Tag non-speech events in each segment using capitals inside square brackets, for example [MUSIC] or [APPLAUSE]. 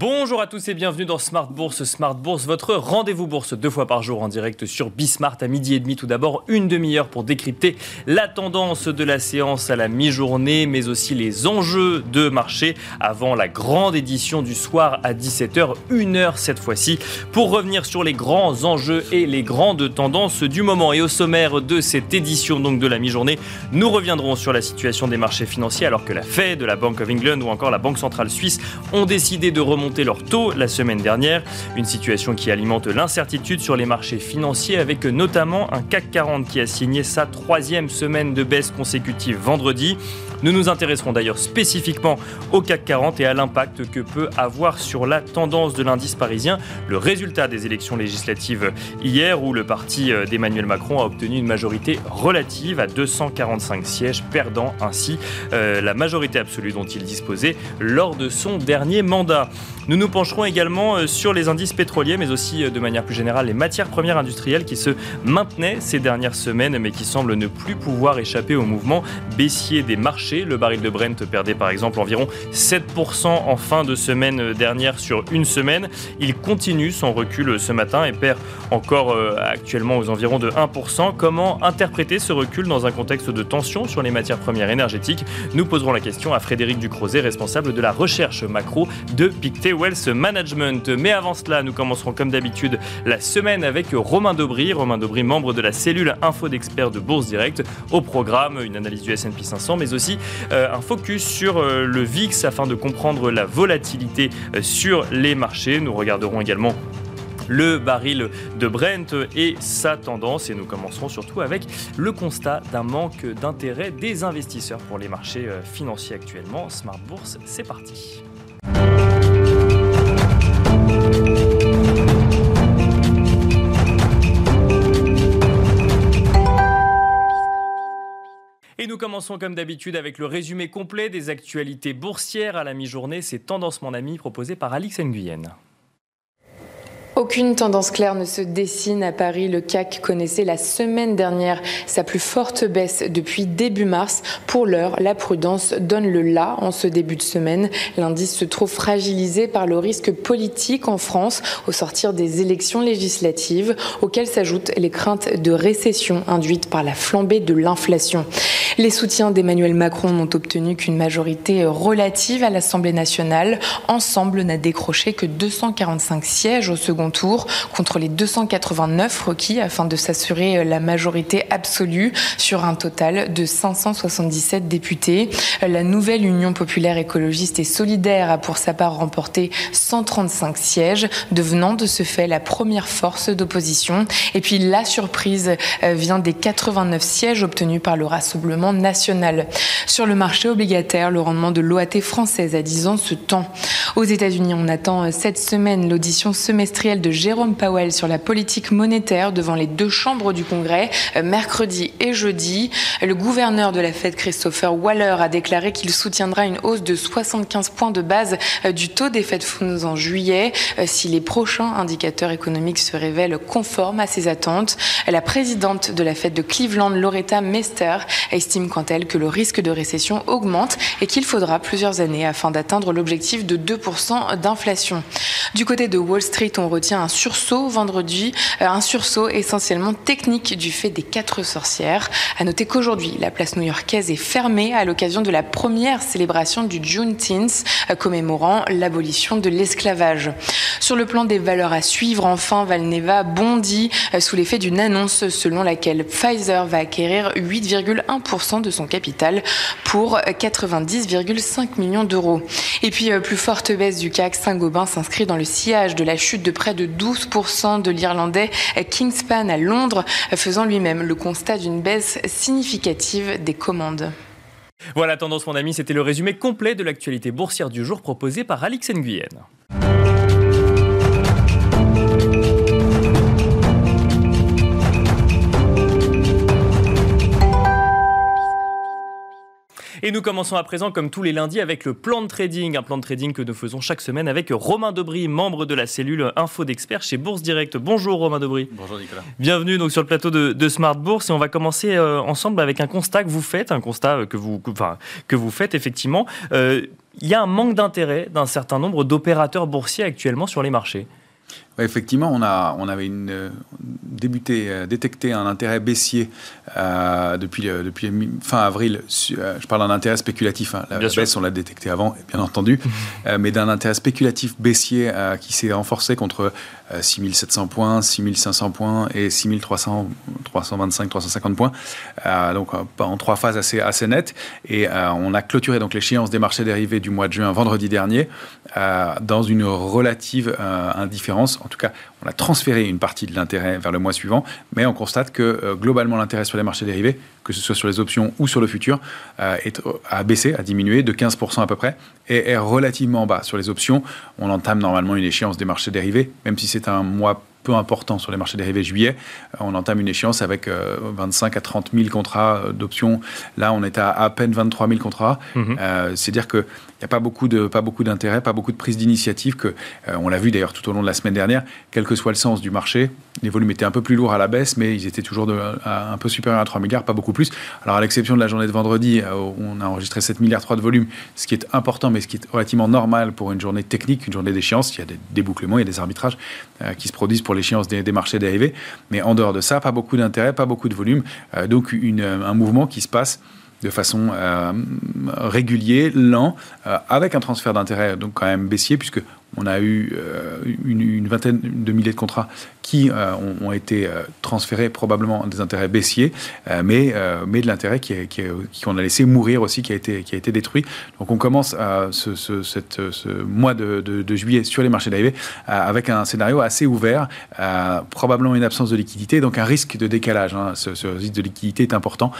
Bonjour à tous et bienvenue dans Smart Bourse. Smart Bourse, votre rendez-vous bourse deux fois par jour en direct sur Bismart à midi et demi. Tout d'abord, une demi-heure pour décrypter la tendance de la séance à la mi-journée, mais aussi les enjeux de marché avant la grande édition du soir à 17h, une heure cette fois-ci, pour revenir sur les grands enjeux et les grandes tendances du moment. Et au sommaire de cette édition donc de la mi-journée, nous reviendrons sur la situation des marchés financiers alors que la Fed, la Bank of England ou encore la Banque centrale suisse ont décidé de remonter leur taux la semaine dernière. Une situation qui alimente l'incertitude sur les marchés financiers avec notamment un CAC 40 qui a signé sa troisième semaine de baisse consécutive vendredi. Nous nous intéresserons d'ailleurs spécifiquement au CAC 40 et à l'impact que peut avoir sur la tendance de l'indice parisien le résultat des élections législatives hier où le parti d'Emmanuel Macron a obtenu une majorité relative à 245 sièges, perdant ainsi euh, la majorité absolue dont il disposait lors de son dernier mandat. Nous nous pencherons également euh, sur les indices pétroliers, mais aussi euh, de manière plus générale les matières premières industrielles qui se maintenaient ces dernières semaines, mais qui semblent ne plus pouvoir échapper au mouvement baissier des marchés. Le baril de Brent perdait par exemple environ 7% en fin de semaine dernière sur une semaine. Il continue son recul ce matin et perd encore euh, actuellement aux environs de 1%. Comment interpréter ce recul dans un contexte de tension sur les matières premières énergétiques? Nous poserons la question à Frédéric Ducrozet, responsable de la recherche macro de Pictet Wealth Management. Mais avant cela, nous commencerons comme d'habitude la semaine avec Romain Dobry. Romain Dobry, membre de la cellule info d'experts de Bourse Direct. Au programme, une analyse du S&P 500, mais aussi euh, un focus sur euh, le VIX afin de comprendre la volatilité euh, sur les marchés. Nous regarderons également le baril de Brent et sa tendance. Et nous commencerons surtout avec le constat d'un manque d'intérêt des investisseurs pour les marchés financiers actuellement. Smart Bourse, c'est parti. Nous commençons comme d'habitude avec le résumé complet des actualités boursières à la mi-journée. C'est Tendance Mon Ami proposé par Alix Nguyen. Aucune tendance claire ne se dessine à Paris. Le CAC connaissait la semaine dernière sa plus forte baisse depuis début mars. Pour l'heure, la prudence donne le là en ce début de semaine. L'indice se trouve fragilisé par le risque politique en France au sortir des élections législatives, auxquelles s'ajoutent les craintes de récession induites par la flambée de l'inflation. Les soutiens d'Emmanuel Macron n'ont obtenu qu'une majorité relative à l'Assemblée nationale. Ensemble n'a décroché que 245 sièges au second tour contre les 289 requis afin de s'assurer la majorité absolue sur un total de 577 députés. La nouvelle Union populaire écologiste et solidaire a pour sa part remporté 135 sièges, devenant de ce fait la première force d'opposition. Et puis la surprise euh, vient des 89 sièges obtenus par le Rassemblement national. Sur le marché obligataire, le rendement de l'OAT française à 10 ans se tend. Aux États-Unis, on attend cette semaine l'audition semestrielle de Jérôme Powell sur la politique monétaire devant les deux chambres du Congrès, euh, mercredi et jeudi. Le gouverneur de la Fed, Christopher Waller, a déclaré qu'il soutiendra une hausse de 75 points de base euh, du taux des Fed Funds en juillet euh, si les prochains indicateurs économiques se révèlent conformes à ses attentes. La présidente de la Fed de Cleveland, Loretta Mester, estime quant à elle que le risque de récession augmente et qu'il faudra plusieurs années afin d'atteindre l'objectif de 2% d'inflation. Du côté de Wall Street, on un sursaut vendredi, euh, un sursaut essentiellement technique du fait des quatre sorcières. À noter qu'aujourd'hui, la place new-yorkaise est fermée à l'occasion de la première célébration du Juneteenth, euh, commémorant l'abolition de l'esclavage. Sur le plan des valeurs à suivre, enfin, Valneva bondit euh, sous l'effet d'une annonce selon laquelle Pfizer va acquérir 8,1% de son capital pour 90,5 millions d'euros. Et puis, plus forte baisse du CAC, Saint-Gobain s'inscrit dans le sillage de la chute de près de 12% de l'Irlandais Kingspan à Londres, faisant lui-même le constat d'une baisse significative des commandes. Voilà, tendance mon ami, c'était le résumé complet de l'actualité boursière du jour proposé par Alix Nguyen. Et nous commençons à présent, comme tous les lundis, avec le plan de trading. Un plan de trading que nous faisons chaque semaine avec Romain Debry, membre de la cellule Info d'Experts chez Bourse Direct. Bonjour Romain Debry. Bonjour Nicolas. Bienvenue donc sur le plateau de, Smart Bourse. Et on va commencer euh, ensemble avec un constat que vous faites, un constat que vous, enfin, que vous faites effectivement. Euh, il y a un manque d'intérêt d'un certain nombre d'opérateurs boursiers actuellement sur les marchés effectivement, on, a, on avait une, euh, débuté, euh, détecté un intérêt baissier euh, depuis, depuis fin avril. je parle d'un intérêt spéculatif. Hein. La, baisse, on l'a détecté avant, bien entendu, [LAUGHS] mais d'un intérêt spéculatif baissier qui s'est renforcé contre 6700 points, 6500 points et 6300, 325, 350 points. donc en trois phases assez, assez nettes. Et on a clôturé donc l'échéance des marchés dérivés du mois de juin vendredi dernier dans une relative indifférence en tout cas, on a transféré une partie de l'intérêt vers le mois suivant, mais on constate que euh, globalement l'intérêt sur les marchés dérivés, que ce soit sur les options ou sur le futur, euh, est, euh, a baissé, a diminué de 15% à peu près, et est relativement bas. Sur les options, on entame normalement une échéance des marchés dérivés, même si c'est un mois peu important sur les marchés dérivés juillet. On entame une échéance avec 25 à 30 000 contrats d'options. Là, on est à à peine 23 000 contrats. Mhm. C'est-à-dire que il n'y a pas beaucoup de pas beaucoup d'intérêt, pas beaucoup de prise d'initiative que euh, on l'a vu d'ailleurs tout au long de la semaine dernière. Quel que soit le sens du marché, les volumes étaient un peu plus lourds à la baisse, mais ils étaient toujours un peu supérieurs à 3 milliards, pas beaucoup plus. Alors à l'exception de la journée de vendredi, euh, on a enregistré 7 milliards 3 de volume, ce qui est important, mais ce qui est relativement normal pour une journée technique, une journée d'échéance. Il y a des débouclements, il y a des arbitrages euh, qui se produisent pour l'échéance des, marchés dérivés, mais en dehors de ça, pas beaucoup d'intérêt, pas beaucoup de volume, donc une, un mouvement qui se passe de façon euh, régulière, lent, euh, avec un transfert d'intérêt donc quand même baissier, puisque on a eu euh, une, vingtaine de milliers de contrats qui euh, ont, été euh, transférés probablement des intérêts baissiers, mais, mais de l'intérêt qui, qu'on a laissé mourir aussi, qui a été, qui a été détruit. Donc on commence ce, ce, mois de, juillet sur les marchés dérivés avec un scénario assez ouvert, probablement une absence de liquidité, donc un risque de décalage. Hein. Ce, risque de liquidité est important.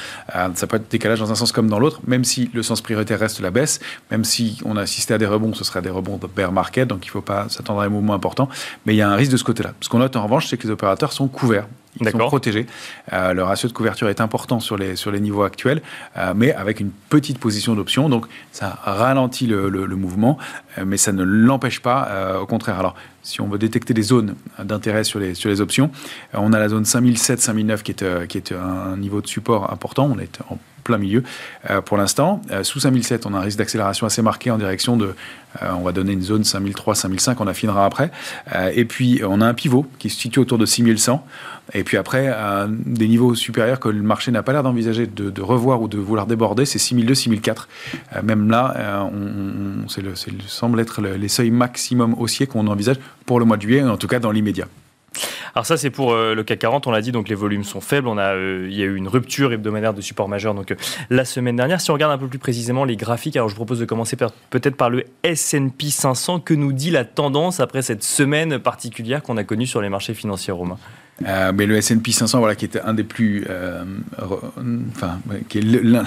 ça peut être décalage dans un sens comme dans l'autre, même si le sens prioritaire reste la baisse, même si on a assisté à des rebonds, ce serait des rebonds de bear market, il ne faut pas s'attendre à un mouvement important. Mais il y a un risque de ce côté-là. Ce qu'on note en revanche, c'est que les opérateurs sont couverts. Ils sont protégés. Euh, le ratio de couverture est important sur les, sur les niveaux actuels, euh, mais avec une petite position d'option. Donc, ça ralentit le, le, mouvement, euh, mais ça ne l'empêche pas. au contraire. Alors, si on veut détecter des zones d'intérêt sur les, sur les options, on a la zone 5007-5009 qui est, qui est un niveau de support important. On est en plein milieu euh, pour l'instant. Euh, sous 5007, on a un risque d'accélération assez marqué en direction de, euh, on va donner une zone 5003, 5005, on affinera après. et puis, on a un pivot qui se situe autour de 6100. Et puis après, des niveaux supérieurs que le marché n'a pas l'air d'envisager de, revoir ou de vouloir déborder, c'est 6002, 6004. même là, on, c'est le, semble être les seuils maximum haussiers qu'on envisage pour le mois de juillet, en tout cas dans l'immédiat. Alors ça, c'est pour euh, le CAC 40. On l'a dit, donc les volumes sont faibles. On a, euh, il y a eu une rupture hebdomadaire de support majeur donc euh, la semaine dernière. Si on regarde un peu plus précisément les graphiques, alors je vous propose de commencer peut-être par le S&P 500. Que nous dit la tendance après cette semaine particulière qu'on a connue sur les marchés financiers romains euh, mais le S&P 500, voilà, qui était un des plus, euh, enfin, qui est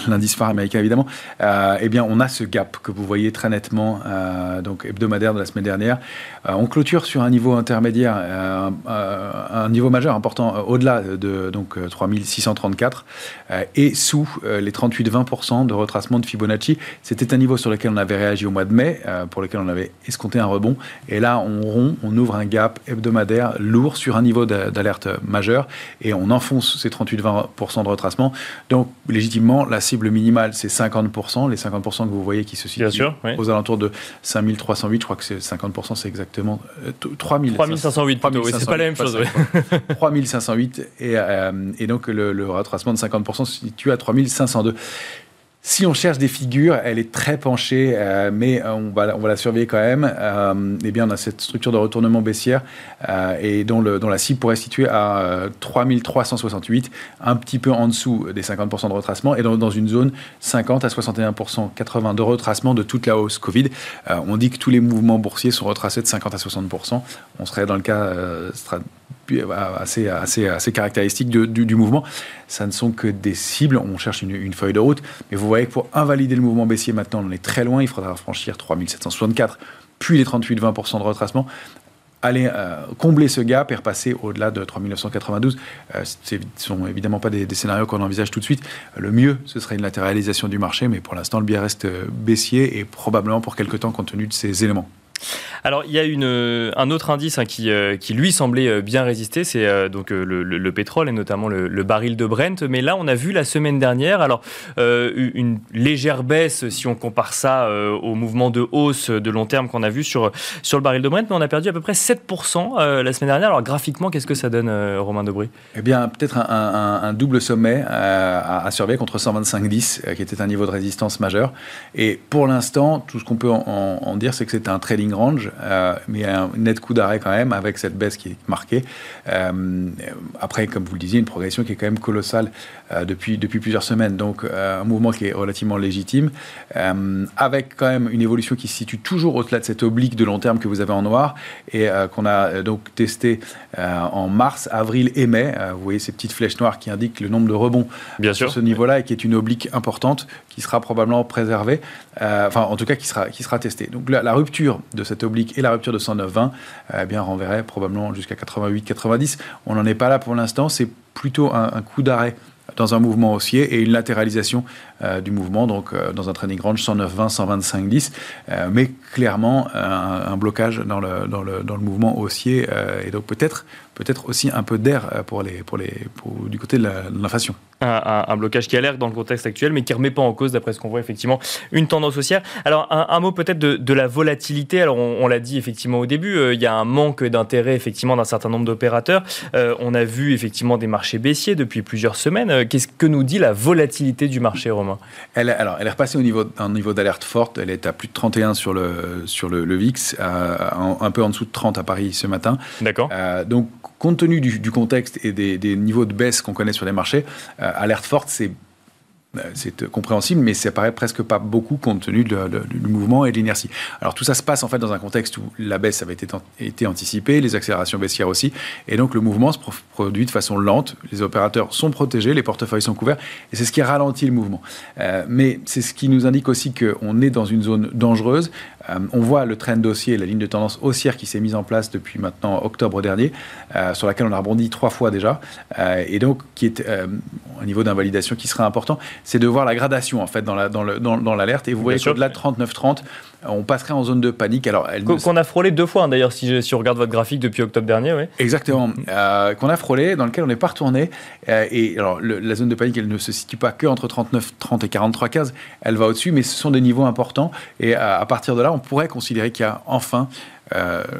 l'indice phare américain évidemment, euh, eh bien, on a ce gap que vous voyez très nettement, euh, donc hebdomadaire de la semaine dernière. On clôture sur un niveau intermédiaire, un niveau majeur important, au-delà de donc 3634 et sous les 38-20% de retracement de Fibonacci. C'était un niveau sur lequel on avait réagi au mois de mai, pour lequel on avait escompté un rebond, et là, on rompt, on ouvre un gap hebdomadaire lourd sur un niveau d'alerte majeure et on enfonce ces 38-20% de retracement. Donc, légitimement, la cible minimale, c'est 50%. Les 50% que vous voyez qui se situent aux alentours de 5308, je crois que c'est 50%, c'est exactement 3000. 3508, c'est pas la même chose. 3508 [LAUGHS] et, euh, et donc le, le retracement de 50% se situe à 3502. Si on cherche des figures, elle est très penchée, euh, mais on va, on va la surveiller quand même. Euh, eh bien, on a cette structure de retournement baissière euh, et dont, la cible pourrait se situer à 3368, un petit peu en dessous des 50% de retracement et dans, dans, une zone 50 à 61%, 80 de retracement de toute la hausse Covid. on dit que tous les mouvements boursiers sont retracés de 50 à 60%. On serait dans le cas assez, assez, assez caractéristique du, mouvement. Ça ne sont que des cibles. On cherche une, feuille de route. Mais vous voyez que pour invalider le mouvement baissier maintenant, on est très loin. Il faudra franchir 3764, puis les 38-20% de retracement. aller combler ce gap et repasser au-delà de 3992. ce ne sont évidemment pas des, des scénarios qu'on envisage tout de suite. Le mieux, ce serait une latéralisation du marché, mais pour l'instant, le biais reste baissier et probablement pour quelque temps compte tenu de ces éléments. Alors, il y a une, euh, un autre indice hein, qui, euh, qui, lui, semblait euh, bien résister, c'est donc le, pétrole et notamment le, baril de Brent. Mais là, on a vu la semaine dernière, alors, une légère baisse si on compare ça au mouvement de hausse de long terme qu'on a vu sur, sur le baril de Brent, mais on a perdu à peu près 7% la semaine dernière. Alors, graphiquement, qu'est-ce que ça donne, Romain Debris Eh bien, peut-être un, double sommet à, surveiller contre 125,10, qui était un niveau de résistance majeur. Et pour l'instant, tout ce qu'on peut en dire, c'est que c'est un trading range euh, mais un net coup d'arrêt quand même avec cette baisse qui est marquée. Euh, après, comme vous le disiez, une progression qui est quand même colossale euh, depuis, depuis plusieurs semaines. Donc, un mouvement qui est relativement légitime, avec quand même une évolution qui se situe toujours au-delà de cette oblique de long terme que vous avez en noir et qu'on a donc testé en mars, avril et mai. vous voyez ces petites flèches noires qui indiquent le nombre de rebonds Bien sur ce niveau-là et qui est une oblique importante qui sera probablement préservée, enfin en tout cas qui sera, qui sera testée. Donc la, la rupture de cette oblique et la rupture de 109,20 eh bien renverrait probablement jusqu'à 88-90. On n'en est pas là pour l'instant, c'est plutôt un, coup d'arrêt dans un mouvement haussier et une latéralisation euh, du mouvement, donc euh, dans un training range 109-20, 125-10, euh, mais clairement un, blocage dans le, dans, le, dans le mouvement haussier et donc peut-être peut-être aussi un peu d'air pour les, pour les, du côté de l'inflation. Un, blocage qui a l'air dans le contexte actuel, mais qui ne remet pas en cause, d'après ce qu'on voit effectivement, une tendance haussière. Alors, un, mot peut-être de, la volatilité. Alors, on, l'a dit effectivement au début, euh, il y a un manque d'intérêt effectivement d'un certain nombre d'opérateurs. Euh, on a vu effectivement des marchés baissiers depuis plusieurs semaines. Qu'est-ce que nous dit la volatilité du marché romain? Elle, alors, elle est repassée au niveau, un niveau d'alerte forte. Elle est à plus de 31 sur le, sur le, VIX, un peu en dessous de 30 à Paris ce matin. D'accord. donc, compte tenu du, contexte et des, niveaux de baisse qu'on connaît sur les marchés, euh, alerte forte, c'est euh, c'est compréhensible, mais ça paraît presque pas beaucoup compte tenu du mouvement et de l'inertie. Alors tout ça se passe en fait dans un contexte où la baisse avait été, été, anticipée, les accélérations baissières aussi, et donc le mouvement se produit de façon lente. Les opérateurs sont protégés, les portefeuilles sont couverts, et c'est ce qui ralentit le mouvement. Euh, mais c'est ce qui nous indique aussi qu'on est dans une zone dangereuse. Euh, on voit le trend dossier, la ligne de tendance haussière qui s'est mise en place depuis maintenant octobre dernier, sur laquelle on a rebondi trois fois déjà, et donc qui est un niveau d'invalidation qui sera important c'est de voir la gradation en fait dans l'alerte. Dans dans, et vous voyez qu'au-delà de 39-30, on passerait en zone de panique. Alors, qu'on a frôlé deux fois, hein, d'ailleurs, si, si, on regarde votre graphique depuis octobre dernier. Oui. Exactement. Euh, qu'on a frôlé, dans lequel on n'est pas retourné. Euh, et alors, la zone de panique, elle ne se situe pas que entre 39, 30 et 43, 15. Elle va au-dessus, mais ce sont des niveaux importants. Et à partir de là, on pourrait considérer qu'il y a enfin euh,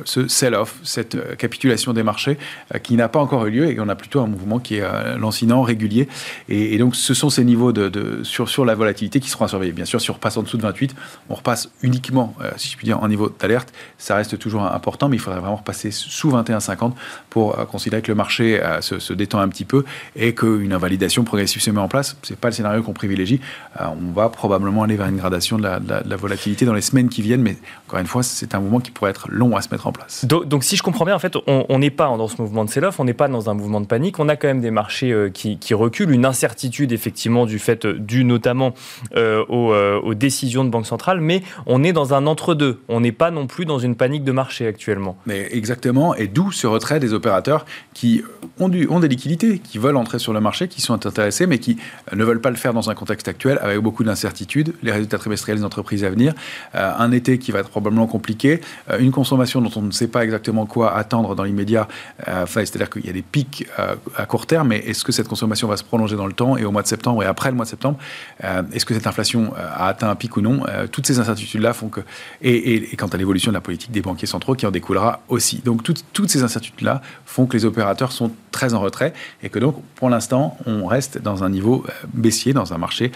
ce sell-off, cette euh, capitulation des marchés euh, qui n'a pas encore eu lieu et on a plutôt un mouvement qui est lancinant, régulier. Et, donc ce sont ces niveaux de, sur, la volatilité qui seront à surveiller. Bien sûr, si on repasse en dessous de 28, on repasse uniquement, si je puis dire, en niveau d'alerte. Ça reste toujours important, mais il faudrait vraiment repasser sous 21,50 pour considérer que le marché se, détend un petit peu et qu'une invalidation progressive se met en place. Ce n'est pas le scénario qu'on privilégie. on va probablement aller vers une gradation de la, la, volatilité dans les semaines qui viennent, mais encore une fois, c'est un mouvement qui pourrait être long à se mettre en place. Donc, si je comprends bien, en fait, on n'est pas dans ce mouvement de sell-off, on n'est pas dans un mouvement de panique, on a quand même des marchés euh, qui, reculent, une incertitude effectivement du fait, euh, dû notamment euh, aux, décisions de banque centrale, mais on est dans un entre-deux. On n'est pas non plus dans une panique de marché actuellement. Mais exactement, et d'où ce retrait des opérateurs qui ont, du, ont des liquidités, qui veulent entrer sur le marché, qui sont intéressés, mais qui ne veulent pas le faire dans un contexte actuel avec beaucoup d'incertitudes, les résultats trimestriels des entreprises à venir, un été qui va être probablement compliqué, une consommation dont on ne sait pas exactement quoi attendre dans l'immédiat. Euh, c'est-à-dire qu'il y a des pics euh, à court terme, mais est-ce que cette consommation va se prolonger dans le temps et au mois de septembre et après le mois de septembre euh, Est-ce que cette inflation a atteint un pic ou non Toutes ces incertitudes-là font que. Et, quant à l'évolution de la politique des banquiers centraux qui en découlera aussi. Donc toutes ces incertitudes-là font que les opérateurs sont très en retrait et que donc pour l'instant on reste dans un niveau baissier, dans un marché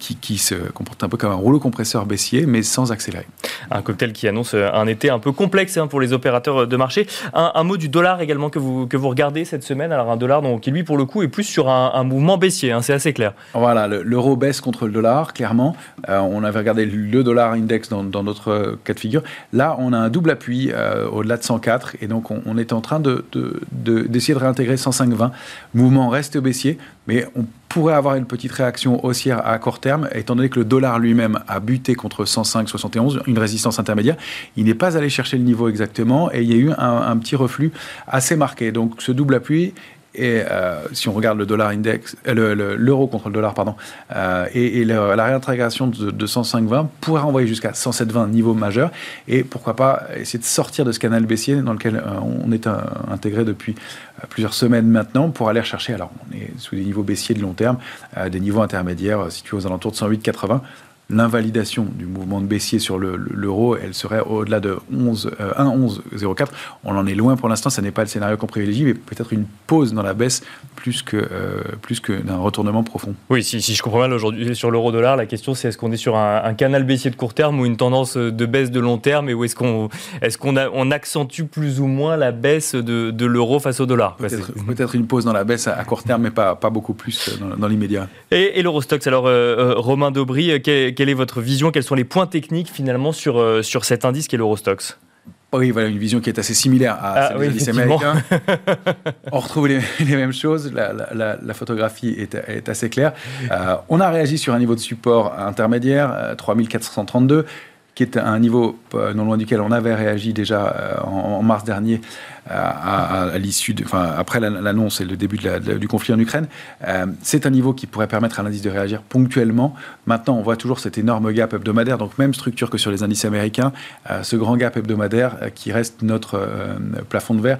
qui, qui se comporte un peu comme un rouleau compresseur baissier mais sans accélérer. Un cocktail qui annonce un été un peu complexe hein, pour les opérateurs de marché. Un, mot du dollar également que vous, que vous regardez cette semaine. Alors un dollar donc, qui lui pour le coup est plus sur un, mouvement baissier, hein, c'est assez clair. Voilà, l'euro baisse contre le dollar, clairement. Euh, on avait regardé le dollar index dans, notre cas de figure. Là, on a un double appui euh, au-delà de 104 et donc on, est en train d'essayer de, de, de réintégrer 105,20. Mouvement reste baissier, mais on pourrait avoir une petite réaction haussière à court terme, étant donné que le dollar lui-même a buté contre 105,71, une résistance intermédiaire. Il n'est pas allé chercher le niveau exactement et il y a eu un petit reflux assez marqué. Donc ce double appui et euh, si on regarde le dollar index, euh, l'euro contre le dollar, pardon, euh, et, la réintégration de, de 105,20 pourrait renvoyer jusqu'à 107,20 niveau majeur. Et pourquoi pas essayer de sortir de ce canal baissier dans lequel on est intégré depuis plusieurs semaines maintenant pour aller chercher. Alors, on est sous des niveaux baissiers de long terme, des niveaux intermédiaires situés aux alentours de 108,80 l'invalidation du mouvement de baissier sur l'euro, elle serait au-delà de 11, 1,1104. Euh, On en est loin pour l'instant, ça n'est pas le scénario qu'on privilégie, mais peut-être une pause dans la baisse plus que, euh, plus que d'un retournement profond. Oui, si, si je comprends mal aujourd'hui sur l'euro-dollar, la question c'est est-ce qu'on est sur un, canal baissier de court terme ou une tendance de baisse de long terme et où est-ce qu'on est qu'on on accentue plus ou moins la baisse de, de l'euro face au dollar? Peut-être une pause dans la baisse à, court terme, mais pas, pas beaucoup plus dans, l'immédiat. Et, et l'Eurostox, alors euh, Romain Daubry, quel, quelle est votre vision Quels sont les points techniques finalement sur, euh, sur cet indice qui est l'Eurostox? Oui, voilà, une vision qui est assez similaire à ah celle des américains. [LAUGHS] on retrouve les, mêmes choses, la, photographie est, assez claire. Euh, on a réagi sur un niveau de support intermédiaire, 3432. Qui est un niveau euh, non loin duquel on avait réagi déjà euh, en, mars dernier euh, après l'annonce et le début du conflit en Ukraine. c'est un niveau qui pourrait permettre à l'indice de réagir ponctuellement. Maintenant, on voit toujours cet énorme gap hebdomadaire, donc même structure que sur les indices américains, ce grand gap hebdomadaire qui reste notre plafond de verre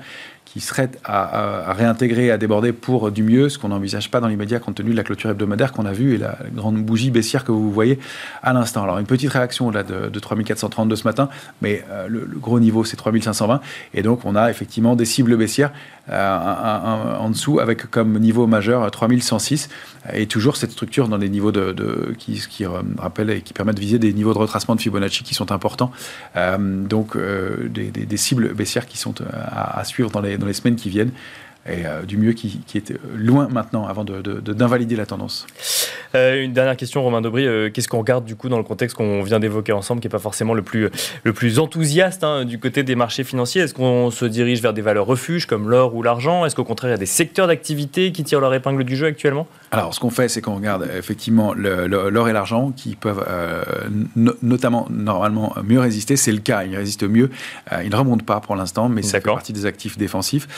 qui serait à, réintégrer, à déborder pour du mieux, ce qu'on n'envisage pas dans l'immédiat compte tenu de la clôture hebdomadaire qu'on a vue et la grande bougie baissière que vous voyez à l'instant. Alors une petite réaction là de, de 3432 ce matin, mais euh, le, gros niveau c'est 3520 et donc on a effectivement des cibles baissières euh, en dessous avec comme niveau majeur 3106 et toujours cette structure dans des niveaux de, qui, qui rappellent et qui permettent de viser des niveaux de retracement de Fibonacci qui sont importants. Euh, donc des, cibles baissières qui sont à suivre dans les semaines qui viennent et euh, du mieux qui, qui, est loin maintenant avant d'invalider de, la tendance. Euh, une dernière question, Romain Dobry. Euh, qu'est-ce qu'on regarde du coup dans le contexte qu'on vient d'évoquer ensemble, qui n'est pas forcément le plus, le plus enthousiaste hein, du côté des marchés financiers? Est-ce qu'on se dirige vers des valeurs refuges comme l'or ou l'argent? Est-ce qu'au contraire, il y a des secteurs d'activité qui tirent leur épingle du jeu actuellement? Alors, ce qu'on fait, c'est qu'on regarde effectivement l'or et l'argent qui peuvent notamment, normalement, mieux résister. C'est le cas, ils résistent mieux. ils ne remontent pas pour l'instant, mais c'est partie des actifs défensifs.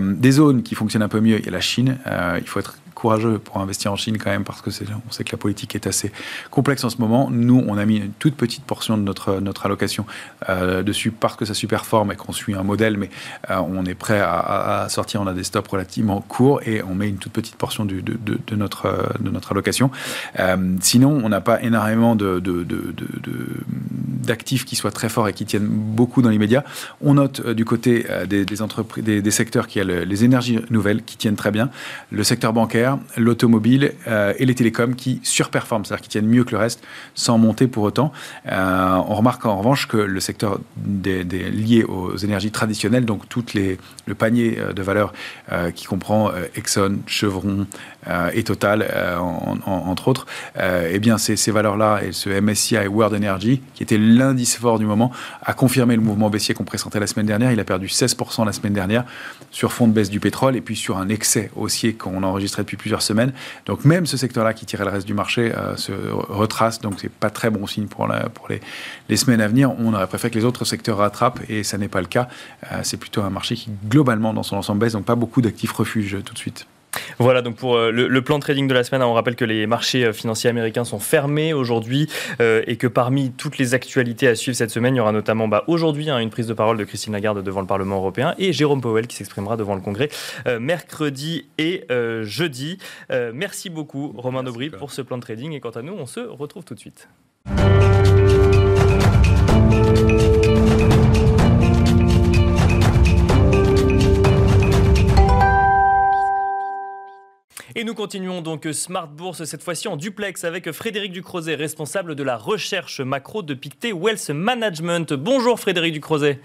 des qui fonctionne un peu mieux, il y a la Chine. Euh, il faut être courageux pour investir en Chine quand même parce que on sait que la politique est assez complexe en ce moment. Nous, on a mis une toute petite portion de notre notre allocation euh, dessus parce que ça superforme et qu'on suit un modèle, mais euh, on est prêt à, sortir. On a des stops relativement courts et on met une toute petite portion de, notre de notre allocation. Euh, sinon, on n'a pas énormément d'actifs qui soient très forts et qui tiennent beaucoup dans l'immédiat. On note du côté des, entreprises, des, secteurs qui a les énergies nouvelles qui tiennent très bien, le secteur bancaire l'automobile euh, et les télécoms qui surperforment, c'est-à-dire qui tiennent mieux que le reste sans monter pour autant. Euh, on remarque en revanche que le secteur lié aux énergies traditionnelles, donc tout les, le panier euh, de valeurs qui comprend Exxon, Chevron et Total, entre autres, eh bien ces, ces valeurs-là et ce MSCI World Energy, qui était l'indice fort du moment, a confirmé le mouvement baissier qu'on présentait la semaine dernière. Il a perdu 16% la semaine dernière sur fond de baisse du pétrole et puis sur un excès haussier qu'on a enregistré depuis plusieurs semaines. Donc même ce secteur-là qui tirait le reste du marché euh, se retrace, donc c'est pas très bon signe pour, les, semaines à venir. On aurait préféré que les autres secteurs rattrapent et ça n'est pas le cas. Euh, c'est plutôt un marché qui globalement dans son ensemble baisse, donc pas beaucoup d'actifs refuges tout de suite. Voilà donc pour euh, le, plan trading de la semaine, on rappelle que les marchés euh, financiers américains sont fermés aujourd'hui euh, et que parmi toutes les actualités à suivre cette semaine, il y aura notamment bah, aujourd'hui hein, une prise de parole de Christine Lagarde devant le Parlement européen et Jérôme Powell qui s'exprimera devant le Congrès mercredi et jeudi. merci beaucoup Romain Dobry pour ce plan de trading et quant à nous, on se retrouve tout de suite. Et nous continuons donc Smart Bourse, cette fois-ci en duplex avec Frédéric Ducrozet, responsable de la recherche macro de Pictet Wealth Management. Bonjour Frédéric Ducrozet.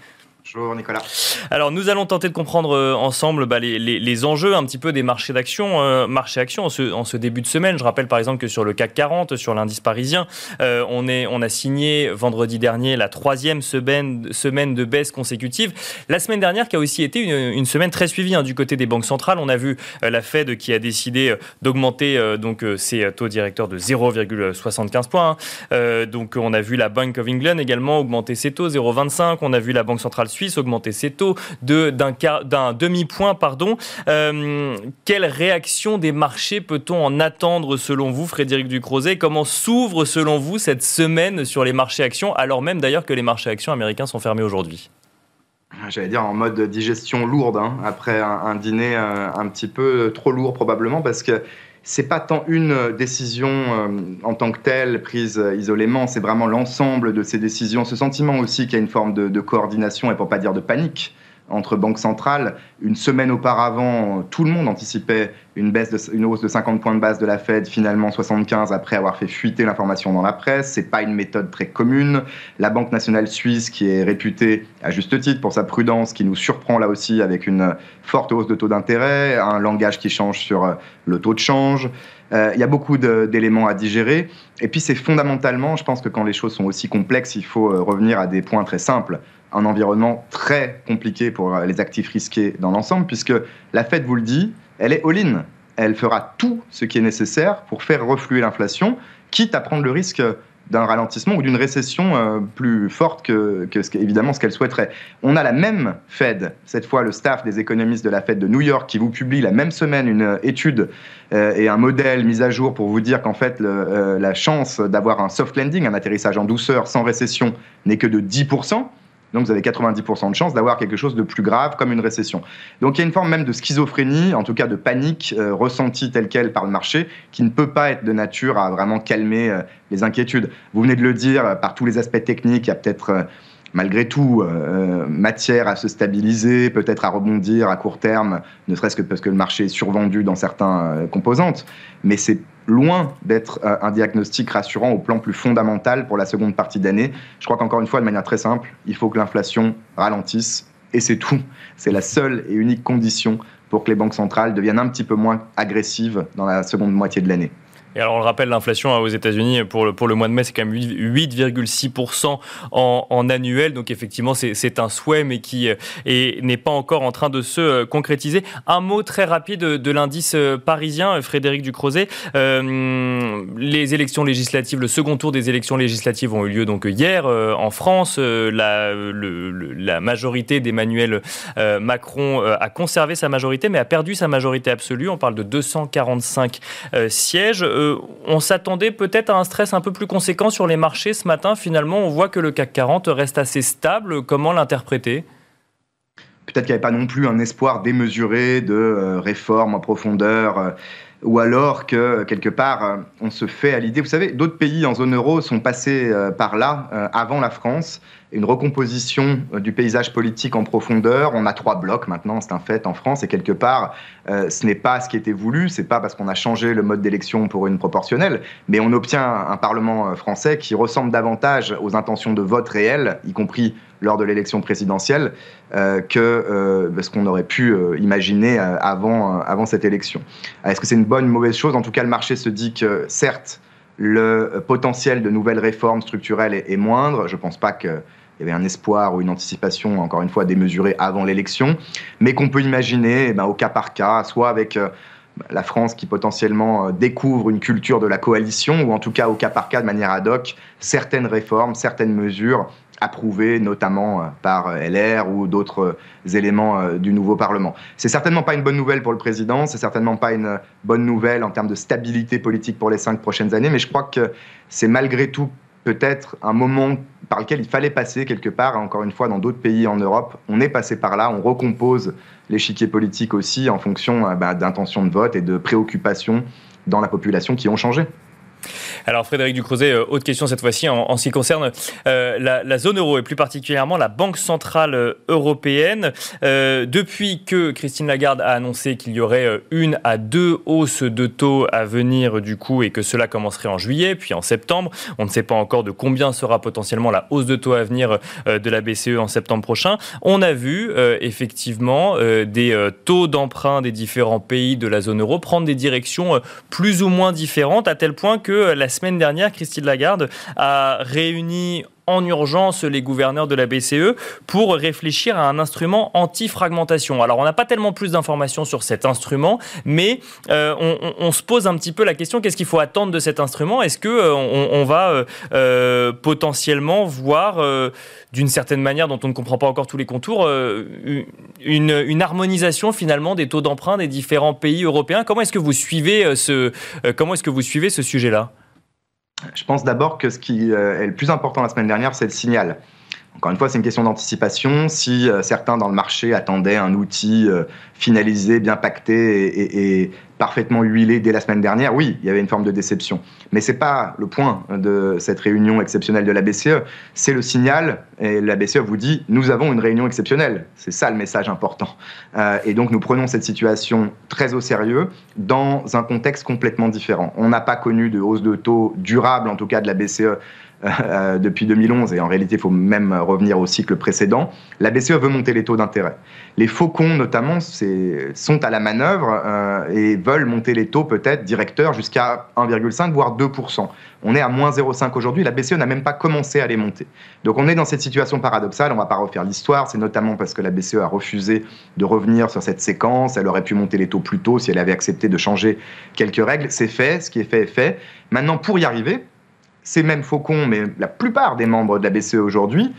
Bonjour Nicolas. Alors nous allons tenter de comprendre euh, ensemble bah, les, enjeux un petit peu des marchés d'action, euh, actions en ce, début de semaine. Je rappelle par exemple que sur le CAC 40, sur l'indice parisien, euh, on, est, on a signé vendredi dernier la troisième semaine, semaine de baisse consécutive. La semaine dernière qui a aussi été une, semaine très suivie hein, du côté des banques centrales. On a vu la Fed qui a décidé d'augmenter donc ses taux directeurs de 0,75 points. Hein. donc on a vu la Bank of England également augmenter ses taux 0,25. On a vu la Banque centrale Suisse augmenter ses taux d'un demi-point. pardon. Euh, quelle réaction des marchés peut-on en attendre selon vous, Frédéric Ducrozet? Comment s'ouvre selon vous cette semaine sur les marchés actions, alors même d'ailleurs que les marchés actions américains sont fermés aujourd'hui? J'allais dire en mode digestion lourde, hein, après un, dîner euh, un petit peu trop lourd probablement, parce que c'est pas tant une décision euh, en tant que telle prise isolément, c'est vraiment l'ensemble de ces décisions, ce sentiment aussi qu'il y a une forme de, de coordination et pour pas dire de panique entre banques centrales. Une semaine auparavant, tout le monde anticipait une, baisse une hausse de 50 points de base de la Fed, finalement 75 après avoir fait fuiter l'information dans la presse. C'est pas une méthode très commune. La Banque nationale suisse, qui est réputée à juste titre pour sa prudence, qui nous surprend là aussi avec une forte hausse de taux d'intérêt, un langage qui change sur euh, le taux de change. Euh, il y a beaucoup d'éléments à digérer. Et puis c'est fondamentalement, je pense que quand les choses sont aussi complexes, il faut euh, revenir à des points très simples un environnement très compliqué pour les actifs risqués dans l'ensemble, puisque la Fed vous le dit, elle est all-in. Elle fera tout ce qui est nécessaire pour faire refluer l'inflation, quitte à prendre le risque d'un ralentissement ou d'une récession euh, plus forte que, ce évidemment ce qu'elle souhaiterait. On a la même Fed, cette fois le staff des économistes de la Fed de New York, qui vous publie la même semaine une étude euh, et un modèle mis à jour pour vous dire qu'en fait euh, la chance d'avoir un soft landing, un atterrissage en douceur sans récession, n'est que de 10%. Donc vous avez 90% de chances d'avoir quelque chose de plus grave comme une récession. Donc il y a une forme même de schizophrénie, en tout cas de panique euh, ressentie telle qu'elle par le marché, qui ne peut pas être de nature à vraiment calmer euh, les inquiétudes. Vous venez de le dire, euh, par tous les aspects techniques, il y a peut-être malgré tout euh, matière à se stabiliser, peut-être à rebondir à court terme, ne serait-ce que parce que le marché est survendu dans certaines composantes. Mais c'est loin d'être euh, un diagnostic rassurant au plan plus fondamental pour la seconde partie d'année. Je crois qu'encore une fois, de manière très simple, il faut que l'inflation ralentisse et c'est tout. C'est la seule et unique condition pour que les banques centrales deviennent un petit peu moins agressives dans la seconde moitié de l'année. Et alors, on le rappelle, l'inflation hein, aux États-Unis pour le, pour le mois de mai, c'est quand même 8,6% en, en, annuel. Donc, effectivement, c'est un souhait, mais qui euh, n'est pas encore en train de se euh, concrétiser. Un mot très rapide de, l'indice euh, parisien, Frédéric Ducrozet. Les élections législatives, le second tour des élections législatives ont eu lieu donc hier en France. la, la majorité d'Emmanuel Macron a conservé sa majorité, mais a perdu sa majorité absolue. On parle de 245 sièges. Euh, on s'attendait peut-être à un stress un peu plus conséquent sur les marchés ce matin. Finalement, on voit que le CAC 40 reste assez stable. Comment l'interpréter? Peut-être qu'il n'y avait pas non plus un espoir démesuré de euh, réforme en profondeur. Euh, ou alors que quelque part on se fait à l'idée. Vous savez, d'autres pays en zone euro sont passés par là avant la France une recomposition euh, du paysage politique en profondeur. On a trois blocs maintenant, c'est un fait en France, et quelque part, euh, ce n'est pas ce qui était voulu, c'est pas parce qu'on a changé le mode d'élection pour une proportionnelle, mais on obtient un Parlement euh, français qui ressemble davantage aux intentions de vote réelles, y compris lors de l'élection présidentielle, que ce qu'on aurait pu imaginer avant, avant cette élection. Est-ce que c'est une bonne ou mauvaise chose? En tout cas, le marché se dit que, certes, le potentiel de nouvelles réformes structurelles est, moindre. Je pense pas que il y avait un espoir ou une anticipation, encore une fois, démesurée avant l'élection, mais qu'on peut imaginer eh ben, au cas par cas, soit avec euh, la France qui potentiellement euh, découvre une culture de la coalition, ou en tout cas au cas par cas, de manière ad hoc, certaines réformes, certaines mesures approuvées, notamment euh, par LR ou d'autres éléments du nouveau Parlement. C'est certainement pas une bonne nouvelle pour le président, c'est certainement pas une bonne nouvelle en termes de stabilité politique pour les cinq prochaines années, mais je crois que c'est malgré tout peut-être un moment par lequel il fallait passer quelque part, encore une fois, dans d'autres pays en Europe. On est passé par là, on recompose l'échiquier politique aussi en fonction euh, bah, d'intentions de vote et de préoccupations dans la population qui ont changé. Alors Frédéric Ducrozet, euh, autre question cette fois-ci en, ce qui concerne euh, la, zone euro et plus particulièrement la Banque Centrale euh, Européenne. depuis que Christine Lagarde a annoncé qu'il y aurait une à deux hausses de taux à venir du coup et que cela commencerait en juillet puis en septembre, on ne sait pas encore de combien sera potentiellement la hausse de taux à venir de la BCE en septembre prochain. On a vu effectivement des taux d'emprunt des différents pays de la zone euro prendre des directions plus ou moins différentes à tel point que la semaine dernière, Christine Lagarde a réuni en urgence les gouverneurs de la BCE pour réfléchir à un instrument anti-fragmentation. Alors on n'a pas tellement plus d'informations sur cet instrument, mais euh, on, se pose un petit peu la question qu'est-ce qu'il faut attendre de cet instrument? Est-ce que euh, on, va euh, potentiellement voir d'une certaine manière, dont on ne comprend pas encore tous les contours, une, une, harmonisation finalement des taux d'emprunt des différents pays européens? Comment est-ce que vous suivez ce comment est-ce que vous suivez ce sujet-là? Je pense d'abord que ce qui euh, est le plus important la semaine dernière, c'est le signal. Encore une fois, c'est une question d'anticipation. Si euh, certains dans le marché attendaient un outil euh, finalisé, bien pacté et, parfaitement huilé dès la semaine dernière, oui, il y avait une forme de déception. Mais ce n'est pas le point de cette réunion exceptionnelle de la BCE. C'est le signal. Et la BCE vous dit nous avons une réunion exceptionnelle. C'est ça le message important. Euh, et donc nous prenons cette situation très au sérieux dans un contexte complètement différent. On n'a pas connu de hausse de taux durable, en tout cas de la BCE euh, depuis 2011, et en réalité, il faut même revenir au cycle précédent, la BCE veut monter les taux d'intérêt. Les faucons, notamment, sont à la manœuvre euh, et veulent monter les taux peut-être directeurs jusqu'à 1,5 voire 2%. On est à moins 0,5 aujourd'hui, la BCE n'a même pas commencé à les monter. Donc on est dans cette situation paradoxale, on ne va pas refaire l'histoire, c'est notamment parce que la BCE a refusé de revenir sur cette séquence, elle aurait pu monter les taux plus tôt si elle avait accepté de changer quelques règles, c'est fait, ce qui est fait est fait. Maintenant, pour y arriver, ces mêmes faucons, mais la plupart des membres de la BCE aujourd'hui,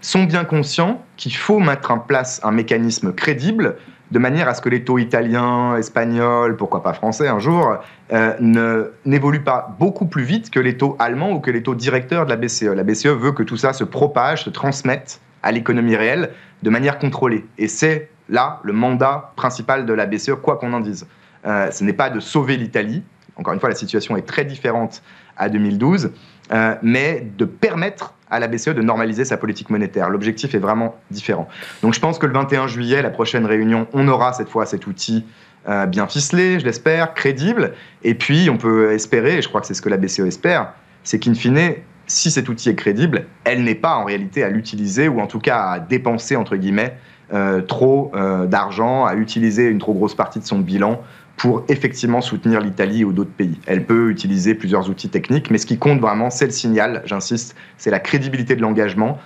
sont bien conscients qu'il faut mettre en place un mécanisme crédible de manière à ce que les taux italiens, espagnols, pourquoi pas français un jour, euh, n'évoluent pas beaucoup plus vite que les taux allemands ou que les taux directeurs de la BCE. La BCE veut que tout ça se propage, se transmette à l'économie réelle de manière contrôlée. Et c'est là le mandat principal de la BCE, quoi qu'on en dise. Euh, ce n'est pas de sauver l'Italie. Encore une fois, la situation est très différente à 2012, euh, mais de permettre à la BCE de normaliser sa politique monétaire. L'objectif est vraiment différent. Donc je pense que le 21 juillet, la prochaine réunion, on aura cette fois cet outil euh, bien ficelé, je l'espère, crédible. Et puis on peut espérer, et je crois que c'est ce que la BCE espère, c'est qu'in fine, si cet outil est crédible, elle n'est pas en réalité à l'utiliser ou en tout cas à dépenser, entre guillemets, euh, trop d'argent, à utiliser une trop grosse partie de son bilan pour effectivement soutenir l'Italie ou d'autres pays. Elle peut utiliser plusieurs outils techniques, mais ce qui compte vraiment, c'est le signal, j'insiste, c'est la crédibilité de l'engagement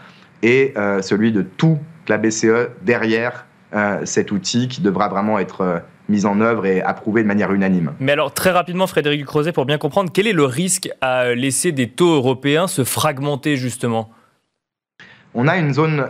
et euh, celui de toute la BCE derrière euh, cet outil qui devra vraiment être euh, mis en œuvre et approuvé de manière unanime. Mais alors, très rapidement, Frédéric Crozet, pour bien comprendre, quel est le risque à laisser des taux européens se fragmenter justement? On a une zone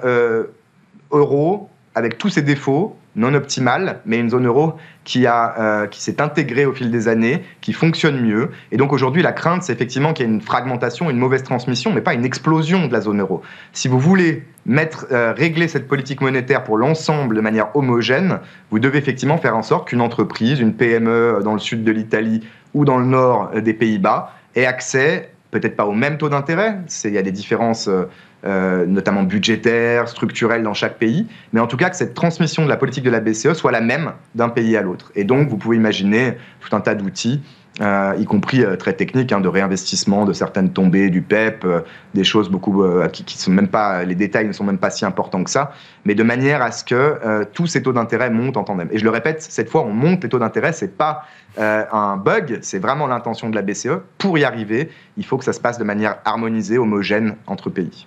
euro avec tous ses défauts, non optimale, mais une zone euro qui, euh, qui s'est intégrée au fil des années, qui fonctionne mieux. Et donc aujourd'hui, la crainte, c'est effectivement qu'il y ait une fragmentation, une mauvaise transmission, mais pas une explosion de la zone euro. Si vous voulez mettre, euh, régler cette politique monétaire pour l'ensemble de manière homogène, vous devez effectivement faire en sorte qu'une entreprise, une PME dans le sud de l'Italie ou dans le nord des Pays-Bas, ait accès peut-être pas au même taux d'intérêt, il y a des différences euh, euh, notamment budgétaires, structurelles dans chaque pays, mais en tout cas que cette transmission de la politique de la BCE soit la même d'un pays à l'autre. Et donc vous pouvez imaginer tout un tas d'outils euh, y compris euh, très techniques, hein, de réinvestissement de certaines tombées du PEP, euh, des choses beaucoup qui, qui, sont même pas, les détails ne sont même pas si importants que ça, mais de manière à ce que tous ces taux d'intérêt montent en tandem. Et je le répète, cette fois, on monte les taux d'intérêt, c'est pas un bug, c'est vraiment l'intention de la BCE. Pour y arriver, il faut que ça se passe de manière harmonisée, homogène entre pays.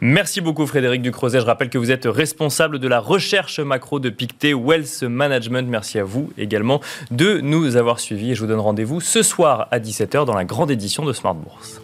Merci beaucoup Frédéric Ducrozet. Je rappelle que vous êtes responsable de la recherche macro de Pictet Wealth Management. Merci à vous également de nous avoir suivis et je vous donne rendez-vous ce soir à 17h dans la grande édition de Smart Bourse.